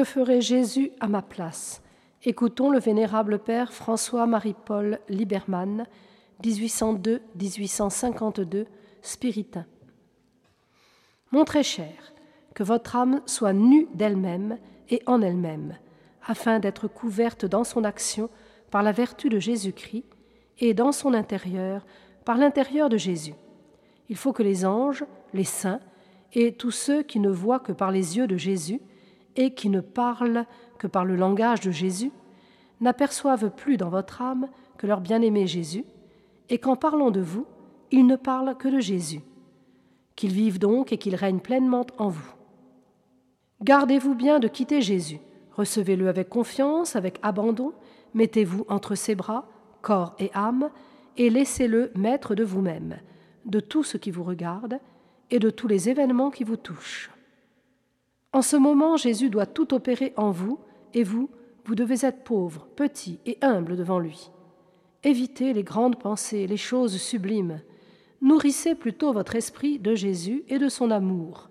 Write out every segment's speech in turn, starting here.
Que ferait Jésus à ma place? Écoutons le vénérable père François-Marie-Paul Liberman, 1802-1852, spiritain. Mon très cher, que votre âme soit nue d'elle-même et en elle-même, afin d'être couverte dans son action par la vertu de Jésus-Christ et dans son intérieur par l'intérieur de Jésus. Il faut que les anges, les saints et tous ceux qui ne voient que par les yeux de Jésus et qui ne parlent que par le langage de Jésus n'aperçoivent plus dans votre âme que leur bien-aimé Jésus, et qu'en parlant de vous, ils ne parlent que de Jésus. Qu'ils vivent donc et qu'ils règnent pleinement en vous. Gardez-vous bien de quitter Jésus. Recevez-le avec confiance, avec abandon, mettez-vous entre ses bras, corps et âme, et laissez-le maître de vous-même, de tout ce qui vous regarde et de tous les événements qui vous touchent. En ce moment, Jésus doit tout opérer en vous, et vous, vous devez être pauvre, petit et humble devant lui. Évitez les grandes pensées, les choses sublimes. Nourrissez plutôt votre esprit de Jésus et de son amour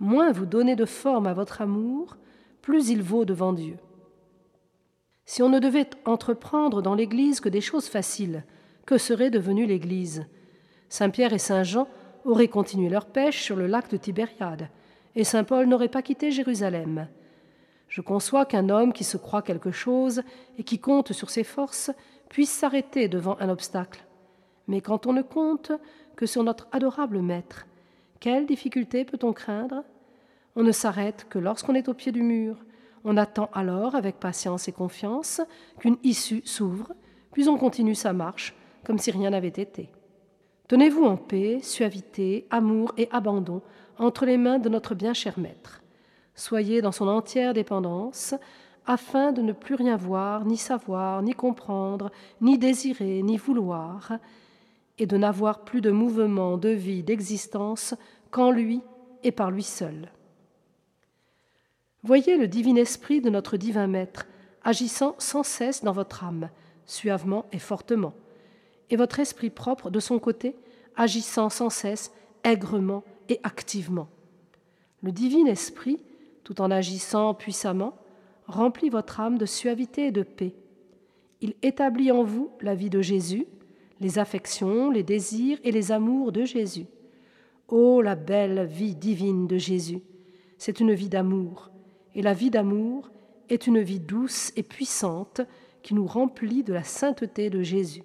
moins vous donnez de forme à votre amour, plus il vaut devant Dieu. Si on ne devait entreprendre dans l'Église que des choses faciles, que serait devenue l'Église? Saint Pierre et Saint Jean auraient continué leur pêche sur le lac de Tibériade, et Saint Paul n'aurait pas quitté Jérusalem. Je conçois qu'un homme qui se croit quelque chose et qui compte sur ses forces puisse s'arrêter devant un obstacle. Mais quand on ne compte que sur notre adorable Maître, quelle difficulté peut-on craindre? On ne s'arrête que lorsqu'on est au pied du mur. On attend alors, avec patience et confiance, qu'une issue s'ouvre, puis on continue sa marche, comme si rien n'avait été. Tenez-vous en paix, suavité, amour et abandon entre les mains de notre bien-cher Maître. Soyez dans son entière dépendance, afin de ne plus rien voir, ni savoir, ni comprendre, ni désirer, ni vouloir, et de n'avoir plus de mouvement, de vie, d'existence qu'en lui et par lui seul. Voyez le divin esprit de notre divin Maître agissant sans cesse dans votre âme, suavement et fortement, et votre esprit propre de son côté agissant sans cesse, aigrement et activement. Le divin esprit, tout en agissant puissamment, remplit votre âme de suavité et de paix. Il établit en vous la vie de Jésus, les affections, les désirs et les amours de Jésus. Ô la belle vie divine de Jésus C'est une vie d'amour, et la vie d'amour est une vie douce et puissante qui nous remplit de la sainteté de Jésus.